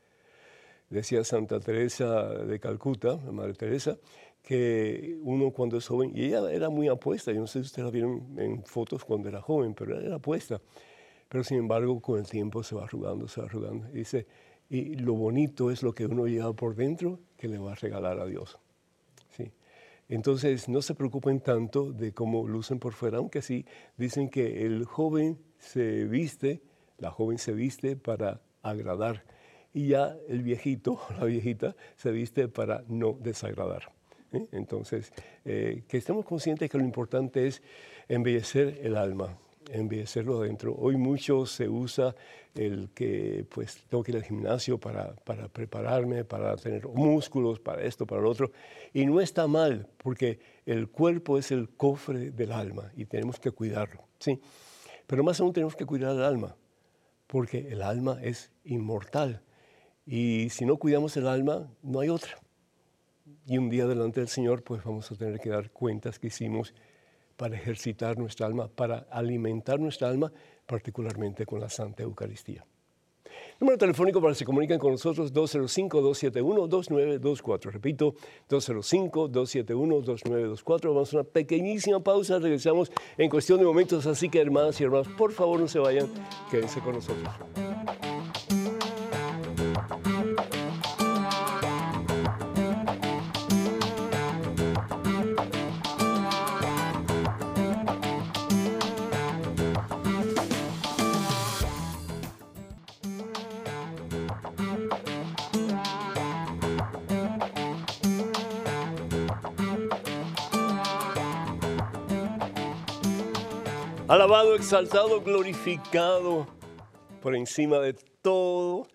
Decía Santa Teresa de Calcuta, la Madre Teresa, que uno cuando es joven, y ella era muy apuesta, yo no sé si ustedes la vieron en fotos cuando era joven, pero era apuesta, pero sin embargo con el tiempo se va arrugando, se va arrugando. Y dice, y lo bonito es lo que uno lleva por dentro que le va a regalar a Dios. Entonces, no se preocupen tanto de cómo lucen por fuera, aunque sí dicen que el joven se viste, la joven se viste para agradar y ya el viejito, (laughs) la viejita, se viste para no desagradar. ¿eh? Entonces, eh, que estemos conscientes que lo importante es embellecer el alma, embellecerlo adentro. Hoy mucho se usa el que pues tengo que ir al gimnasio para, para prepararme, para tener músculos, para esto, para lo otro. Y no está mal, porque el cuerpo es el cofre del alma y tenemos que cuidarlo. ¿sí? Pero más aún tenemos que cuidar el alma, porque el alma es inmortal. Y si no cuidamos el alma, no hay otra. Y un día delante del Señor, pues vamos a tener que dar cuentas que hicimos para ejercitar nuestra alma, para alimentar nuestra alma, particularmente con la Santa Eucaristía. Número telefónico para que se comuniquen con nosotros 205-271-2924. Repito, 205-271-2924. Vamos a una pequeñísima pausa, regresamos en cuestión de momentos, así que hermanas y hermanos, por favor no se vayan, quédense con nosotros. Alabado, exaltado, glorificado por encima de todo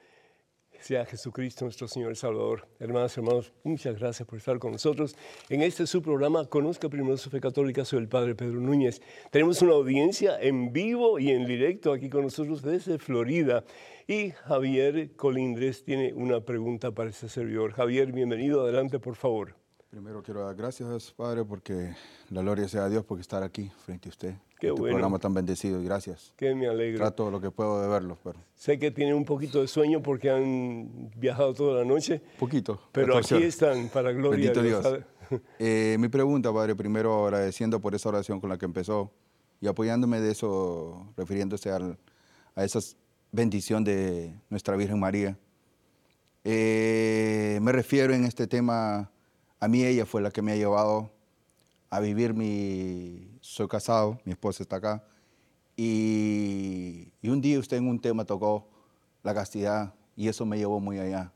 sea Jesucristo nuestro Señor y Salvador. Hermanas hermanos, muchas gracias por estar con nosotros en este su programa Conozca Primero su Fe Católica. Soy el Padre Pedro Núñez. Tenemos una audiencia en vivo y en directo aquí con nosotros desde Florida. Y Javier Colindres tiene una pregunta para este servidor. Javier, bienvenido. Adelante, por favor. Primero quiero dar gracias, Padre, porque la gloria sea a Dios por estar aquí frente a usted. Qué este bueno. programa tan bendecido y gracias. Que me alegro. Trato lo que puedo de verlos, pero Sé que tienen un poquito de sueño porque han viajado toda la noche, poquito. pero aquí 14 horas. están para gloria Bendito de Dios. Dios. (laughs) Eh, mi pregunta, Padre, primero agradeciendo por esa oración con la que empezó y apoyándome de eso, refiriéndose al- a esa bendición de nuestra Virgen María. Eh, me refiero en este tema, a mí ella fue la que me ha llevado a vivir mi... Soy casado, mi esposa está acá, y, y un día usted en un tema tocó la castidad y eso me llevó muy allá.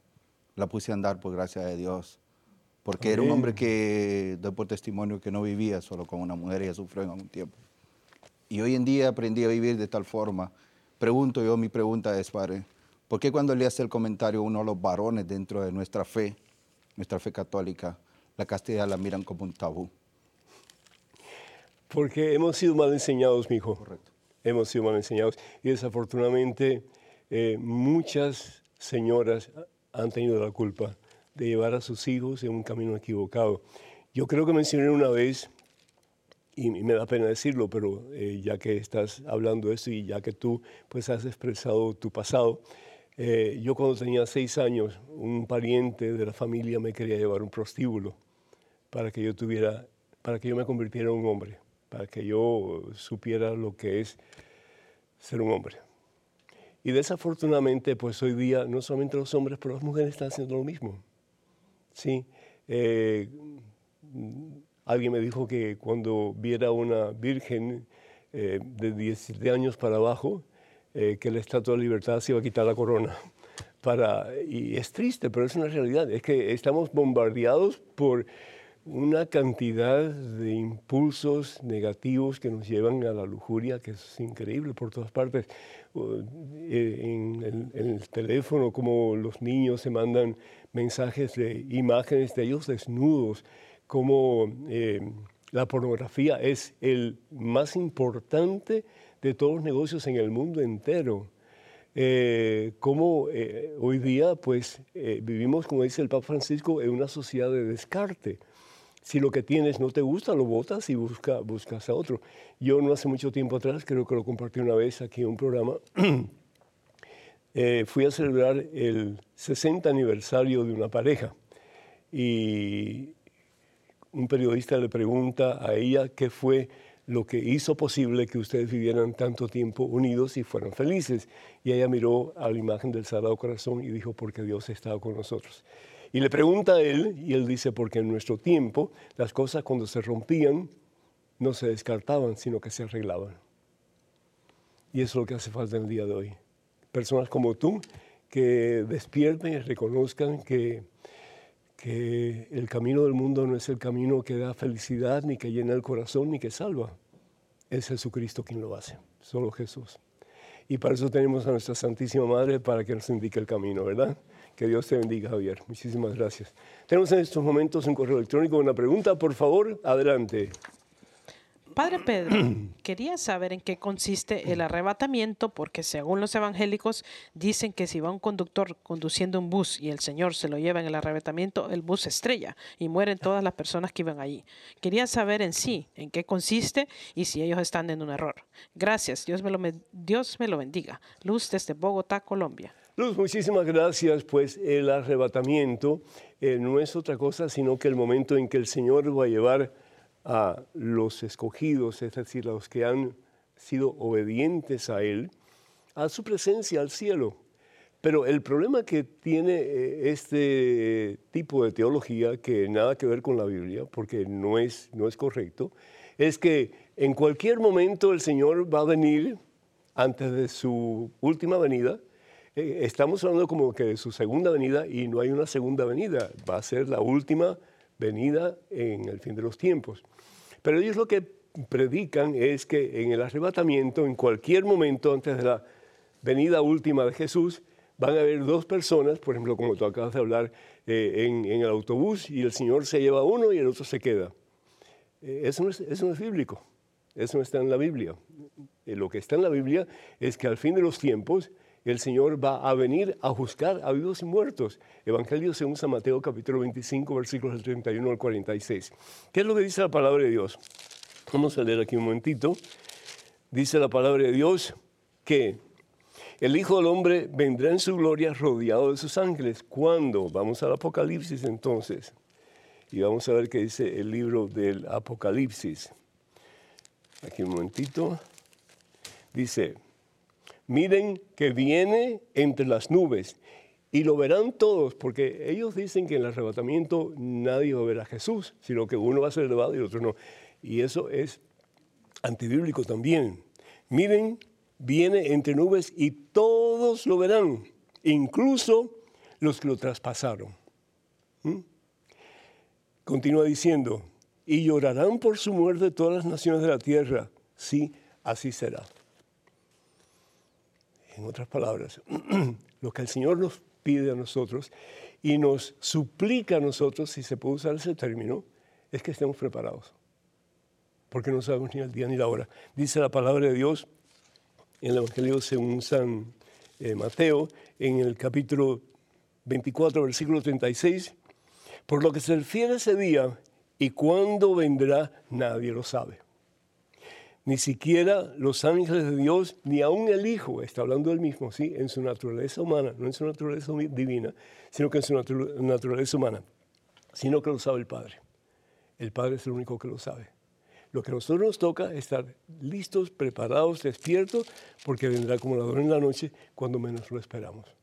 La puse a andar por gracia de Dios, porque era un hombre que, doy por testimonio, que no vivía solo con una mujer, ella sufrió en algún tiempo. Y hoy en día aprendí a vivir de tal forma. Pregunto yo, mi pregunta es, Padre, ¿por qué cuando le hace el comentario uno a los varones dentro de nuestra fe, nuestra fe católica, la castidad la miran como un tabú? Porque hemos sido mal enseñados, mi hijo. Correcto. Hemos sido mal enseñados. Y desafortunadamente eh, muchas señoras han tenido la culpa de llevar a sus hijos en un camino equivocado. Yo creo que mencioné una vez, y me da pena decirlo, pero eh, ya que estás hablando de esto y ya que tú pues has expresado tu pasado, eh, yo cuando tenía seis años, un pariente de la familia me quería llevar un prostíbulo para que yo tuviera, para que yo me convirtiera en un hombre, para que yo supiera lo que es ser un hombre. Y desafortunadamente, pues hoy día no solamente los hombres, pero las mujeres están haciendo lo mismo. Sí. Eh, alguien me dijo que cuando viera una virgen eh, de 17 años para abajo, eh, que la Estatua de Libertad se iba a quitar la corona. Para, y es triste, pero es una realidad. Es que estamos bombardeados por una cantidad de impulsos negativos que nos llevan a la lujuria, que es increíble por todas partes. Eh, en el, teléfono, como los niños se mandan mensajes de imágenes de ellos desnudos, como eh, la pornografía es el más importante de todos los negocios en el mundo entero. Eh, como hoy día pues vivimos, como dice el Papa Francisco, en una sociedad de descarte si lo que tienes no te gusta, lo botas y busca, buscas a otro. Yo no hace mucho tiempo atrás, creo que lo compartí una vez aquí en un programa, (clears throat) eh, fui a celebrar el 60 aniversario de una pareja y un periodista le pregunta a ella qué fue lo que hizo posible que ustedes vivieran tanto tiempo unidos y fueran felices. Y ella miró a la imagen del Sagrado Corazón y dijo, porque Dios estaba con nosotros. Y le pregunta a él, y él dice, porque en nuestro tiempo las cosas cuando se rompían no se descartaban, sino que se arreglaban. Y eso es lo que hace falta en el día de hoy. Personas como tú que despierten y reconozcan que, que el camino del mundo no es el camino que da felicidad, ni que llena el corazón, ni que salva. Es Jesucristo quien lo hace, solo Jesús. Y para eso tenemos a nuestra Santísima Madre para que nos indique el camino, ¿verdad? Que Dios te bendiga, Javier. Muchísimas gracias. Tenemos en estos momentos un correo electrónico, una pregunta, por favor, adelante. Padre Pedro, (clears throat) quería saber en qué consiste el arrebatamiento, porque según los evangélicos dicen que si va un conductor conduciendo un bus y el Señor se lo lleva en el arrebatamiento, el bus estrella y mueren todas las personas que iban allí. Quería saber en sí en qué consiste y si ellos están en un error. Gracias, Dios me lo, Dios me lo bendiga. Luz desde Bogotá, Colombia. Muchísimas gracias. Pues el arrebatamiento eh, no es otra cosa sino que el momento en que el Señor va a llevar a los escogidos, es decir, a los que han sido obedientes a Él, a su presencia al cielo. Pero el problema que tiene eh, este tipo de teología, que nada que ver con la Biblia, porque no es, no es correcto, es que en cualquier momento el Señor va a venir antes de su última venida eh, estamos hablando como que de su segunda venida y no hay una segunda venida, va a ser la última venida en el fin de los tiempos. Pero ellos lo que predican es que en el arrebatamiento, en cualquier momento antes de la venida última de Jesús, van a haber dos personas, por ejemplo, como tú acabas de hablar, eh, en, el autobús y el Señor se lleva uno y el otro se queda. Eh, eso, no es, eso no es bíblico, eso no está en la Biblia. lo que está en la Biblia es que al fin de los tiempos el Señor va a venir a juzgar a vivos y muertos. Evangelio según San Mateo capítulo 25 versículos del 31 al 46. ¿Qué es lo que dice la palabra de Dios? Vamos a leer aquí un momentito. Dice la palabra de Dios que el Hijo del Hombre vendrá en su gloria rodeado de sus ángeles. ¿Cuándo? Vamos al Apocalipsis entonces. Y vamos a ver qué dice el libro del Apocalipsis. Aquí un momentito. Dice, miren que viene entre las nubes y lo verán todos, porque ellos dicen que en el arrebatamiento nadie va a ver a Jesús, sino que uno va a ser elevado y el otro no. Y eso es antibíblico también. Miren, viene entre nubes y todos lo verán, incluso los que lo traspasaron. ¿Mm? Continúa diciendo, y llorarán por su muerte todas las naciones de la tierra. Sí, así será. En otras palabras, (clears throat) lo que el Señor nos pide a nosotros y nos suplica a nosotros, si se puede usar ese término, es que estemos preparados. Porque no sabemos ni el día ni la hora. Dice la palabra de Dios en el Evangelio según San eh, Mateo, en el capítulo 24, versículo 36, por lo que se refiere a ese día y cuándo vendrá, nadie lo sabe ni siquiera los ángeles de Dios, ni aún el Hijo, está hablando del mismo, ¿sí? en su naturaleza humana, no en su naturaleza divina, sino que en su naturaleza humana, sino que lo sabe el Padre. El Padre es el único que lo sabe. Lo que a nosotros nos toca es estar listos, preparados, despiertos, porque vendrá como ladrón en la noche cuando menos lo esperamos.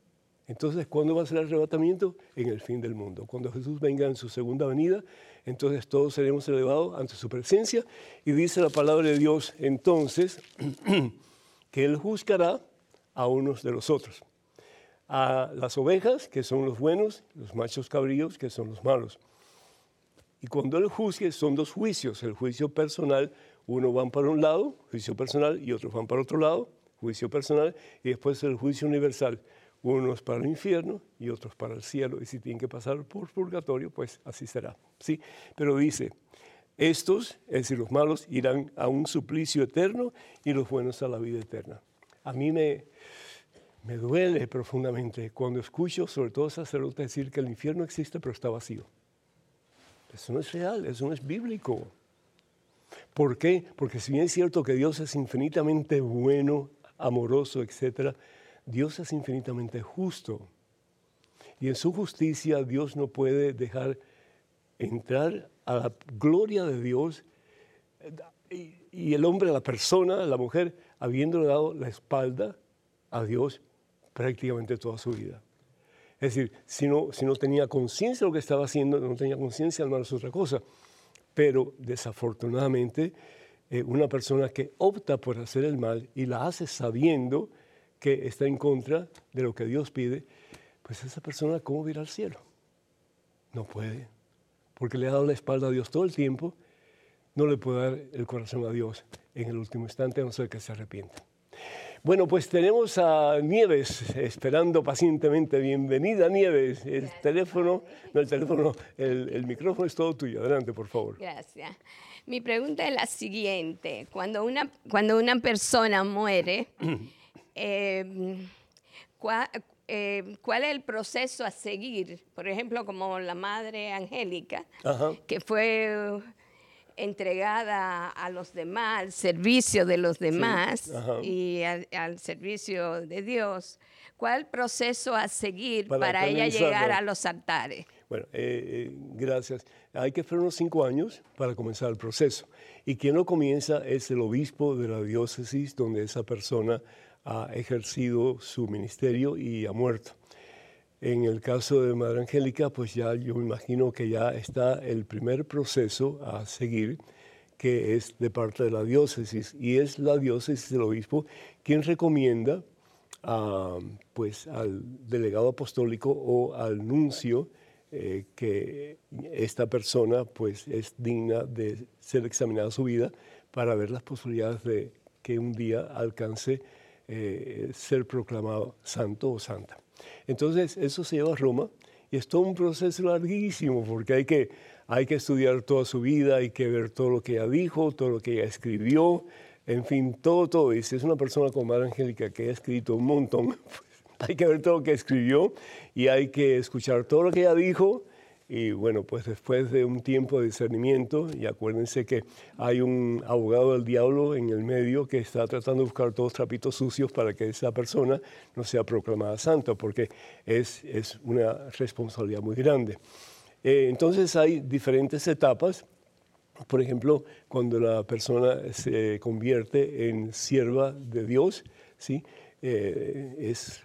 Entonces, ¿cuándo va a ser el arrebatamiento? En el fin del mundo. Cuando Jesús venga en su segunda venida, entonces todos seremos elevados ante su presencia. Y dice la palabra de Dios entonces (clears throat) que Él juzgará a unos de los otros. A las ovejas, que son los buenos, los machos cabríos, que son los malos. Y cuando Él juzgue, son dos juicios. El juicio personal, uno van para un lado, juicio personal, y otros van para otro lado, juicio personal, y después el juicio universal unos para el infierno y otros para el cielo, y si tienen que pasar por purgatorio, pues así será. ¿sí? Pero dice, estos, es decir, los malos, irán a un suplicio eterno y los buenos a la vida eterna. A mí me, me duele profundamente cuando escucho, sobre todo sacerdotes, decir que el infierno existe pero está vacío. Eso no es real, eso no es bíblico. ¿Por qué? Porque si bien es cierto que Dios es infinitamente bueno, amoroso, etcétera, Dios es infinitamente justo. Y en su justicia Dios no puede dejar entrar a la gloria de Dios y, el hombre, la persona, la mujer, habiéndole dado la espalda a Dios prácticamente toda su vida. Es decir, si no, si no tenía conciencia de lo que estaba haciendo, no tenía conciencia, al es otra cosa. Pero desafortunadamente, eh, una persona que opta por hacer el mal y la hace sabiendo que está en contra de lo que Dios pide, pues esa persona, ¿cómo va al cielo? No puede, porque le ha dado la espalda a Dios todo el tiempo, no le puede dar el corazón a Dios en el último instante, a no ser que se arrepienta. Bueno, pues tenemos a Nieves esperando pacientemente. Bienvenida, Nieves. El teléfono, no el teléfono, el, el, micrófono es todo tuyo. Adelante, por favor. Gracias. Mi pregunta es la siguiente. Cuando una, cuando una persona muere, (clears throat) Em, em, ¿cuál, es el proceso a seguir? Por ejemplo, como la Madre Angélica, que fue entregada a los demás, al servicio de los demás y al, servicio de Dios. ¿Cuál proceso a seguir para, ella llegar a los altares? Bueno, eh, eh, gracias. Hay que esperar unos cinco años para comenzar el proceso. Y quien lo comienza es el obispo de la diócesis donde esa persona ha ejercido su ministerio y ha muerto. En el caso de Madre Angélica, pues ya yo me imagino que ya está el primer proceso a seguir, que es de parte de la diócesis, y es la diócesis del obispo quien recomienda pues, al delegado apostólico o al nuncio eh, que esta persona pues, es digna de ser examinada su vida para ver las posibilidades de que un día alcance eh, ser proclamado santo o santa. Entonces, eso se lleva a Roma y es todo un proceso larguísimo porque hay que, hay que estudiar toda su vida, hay que ver todo lo que ella dijo, todo lo que ella escribió, en fin, todo, todo. Y si es una persona como Madre Angélica que ha escrito un montón, (laughs) pues hay que ver todo lo que escribió y hay que escuchar todo lo que ella dijo y bueno, pues después de un tiempo de discernimiento, y acuérdense que hay un abogado del diablo en el medio que está tratando de buscar todos trapitos sucios para que esa persona no sea proclamada santa, porque es, es una responsabilidad muy grande. Eh, entonces hay diferentes etapas. Por ejemplo, cuando la persona se convierte en sierva de Dios, ¿sí? Eh, es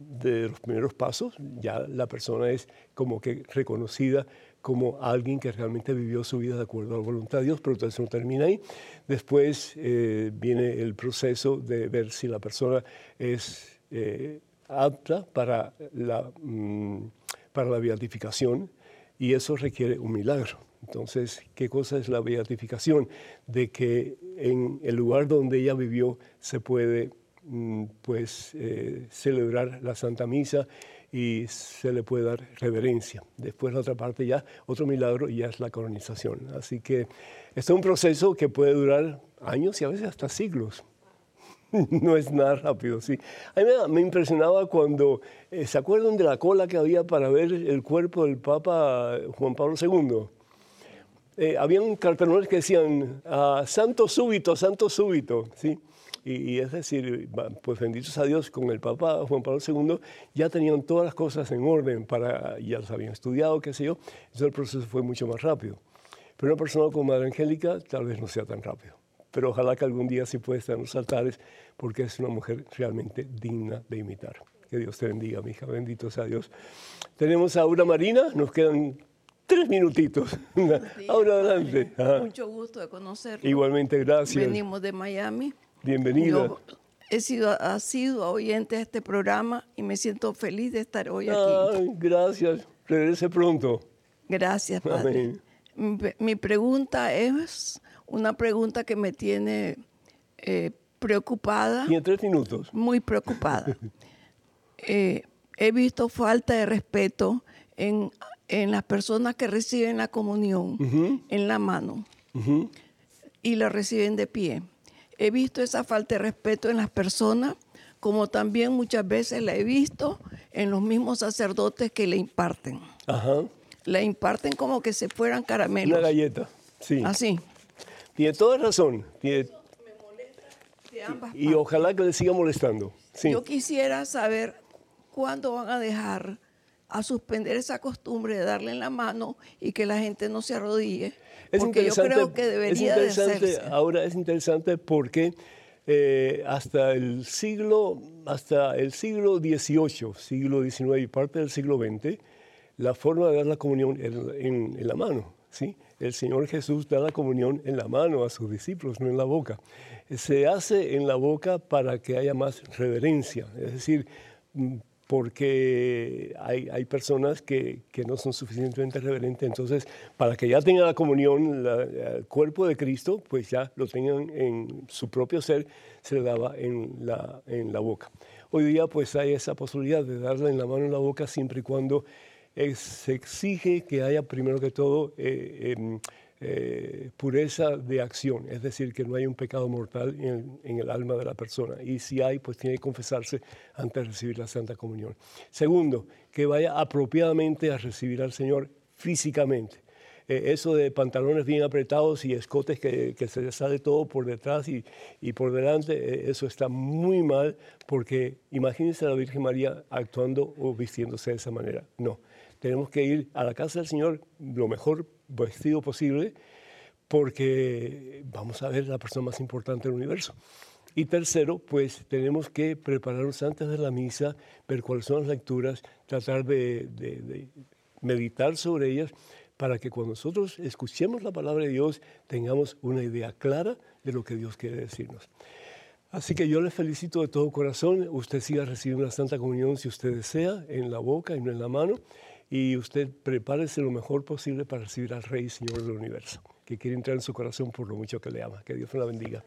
de los primeros pasos, ya la persona es como que reconocida como alguien que realmente vivió su vida de acuerdo a la voluntad de Dios, pero entonces no termina ahí. Después eh, viene el proceso de ver si la persona es eh, apta para la, mm, para la beatificación y eso requiere un milagro. Entonces, ¿qué cosa es la beatificación? De que en el lugar donde ella vivió se puede pues eh, celebrar la Santa Misa y se le puede dar reverencia. Después la otra parte ya, otro milagro ya es la canonización. Así que es un proceso que puede durar años y a veces hasta siglos. (laughs) no es nada rápido, sí. A mí me, impresionaba cuando, eh, ¿se acuerdan de la cola que había para ver el cuerpo del Papa Juan Pablo II? Eh, habían cartelones que decían, ah, santo súbito, santo súbito, ¿sí? Y, es decir, pues benditos a Dios, con el Papa Juan Pablo II ya tenían todas las cosas en orden, para, ya las habían estudiado, qué sé yo, entonces el proceso fue mucho más rápido. Pero una persona como Madre Angélica tal vez no sea tan rápido. Pero ojalá que algún día sí pueda estar en los altares porque es una mujer realmente digna de imitar. Que Dios te bendiga, mi hija. Bendito sea Dios. Tenemos a Aura Marina. Nos quedan tres minutitos. (laughs) Ahora adelante. Ajá. Mucho gusto de conocerlo. Igualmente, gracias. Venimos de Miami. Bienvenida. Yo he sido asiduo oyente de este programa y me siento feliz de estar hoy aquí. Ay, gracias. Regrese pronto. Gracias, Padre. Mi, mi pregunta es una pregunta que me tiene eh, preocupada, Y en tres minutos. muy preocupada. (laughs) Eh, he visto falta de respeto en, en las personas que reciben la comunión en la mano y la reciben de pie. He visto esa falta de respeto en las personas, como también muchas veces la he visto en los mismos sacerdotes que le imparten. Ajá. Le imparten como que se fueran caramelos. Una galleta. Sí. Así. Tiene toda razón. Tiene- de ambas y ojalá que le siga molestando. Sí. Yo quisiera saber cuándo van a dejar a suspender esa costumbre de darle en la mano y que la gente no se arrodille. Es porque yo interesante, creo que es debería de interesante, hacerse. ahora es interesante porque eh, hasta el siglo hasta el siglo XVIII, siglo XIX y parte del siglo XX, la forma de dar la comunión en, en la mano, ¿sí? El Señor Jesús da la comunión en la mano a sus discípulos, no en la boca. Se hace en la boca para que haya más reverencia, es decir, porque hay, hay personas que, que no son suficientemente reverentes, entonces para que ya tengan la comunión, el cuerpo de Cristo, pues ya lo tengan en su propio ser, se le daba en la, en la boca. Hoy día pues hay esa posibilidad de darle en la mano en la boca siempre y cuando eh, se exige que haya primero que todo eh, em, eh, pureza de acción, es decir, que no hay un pecado mortal en, el alma de la persona. Y si hay, pues tiene que confesarse antes de recibir la Santa Comunión. Segundo, que vaya apropiadamente a recibir al Señor físicamente. Eh, eso de pantalones bien apretados y escotes que, que se sale todo por detrás y, y por delante, eh, eso está muy mal porque imagínense a la Virgen María actuando o vistiéndose de esa manera. No, tenemos que ir a la casa del Señor lo mejor vestido posible porque vamos a ver la persona más importante del universo. Y tercero, pues tenemos que prepararnos antes de la misa, ver cuáles son las lecturas, tratar de, de- de meditar sobre ellas para que cuando nosotros escuchemos la palabra de Dios tengamos una idea clara de lo que Dios quiere decirnos. Así que yo le felicito de todo corazón. Usted siga recibiendo la Santa Comunión si usted desea, en la boca y no en la mano. Y usted prepárese lo mejor posible para recibir al Rey Señor del universo, que quiere entrar en su corazón por lo mucho que le ama. Que Dios la bendiga.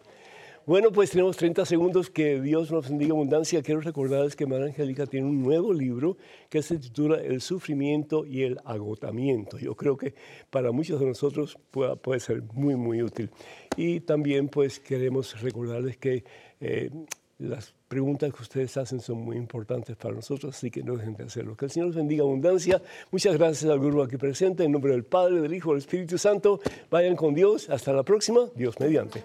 Bueno, pues tenemos 30 segundos. Que Dios nos bendiga abundancia. Quiero recordarles que Madre Angélica tiene un nuevo libro que se titula El sufrimiento y el agotamiento. Yo creo que para muchos de nosotros pueda- puede ser muy, muy útil. Y también pues queremos recordarles que eh, las preguntas que ustedes hacen son muy importantes para nosotros, así que no dejen de hacerlo. Que el Señor los bendiga abundancia. Muchas gracias al grupo aquí presente. En nombre del Padre, del Hijo, del Espíritu Santo, vayan con Dios. Hasta la próxima. Dios mediante.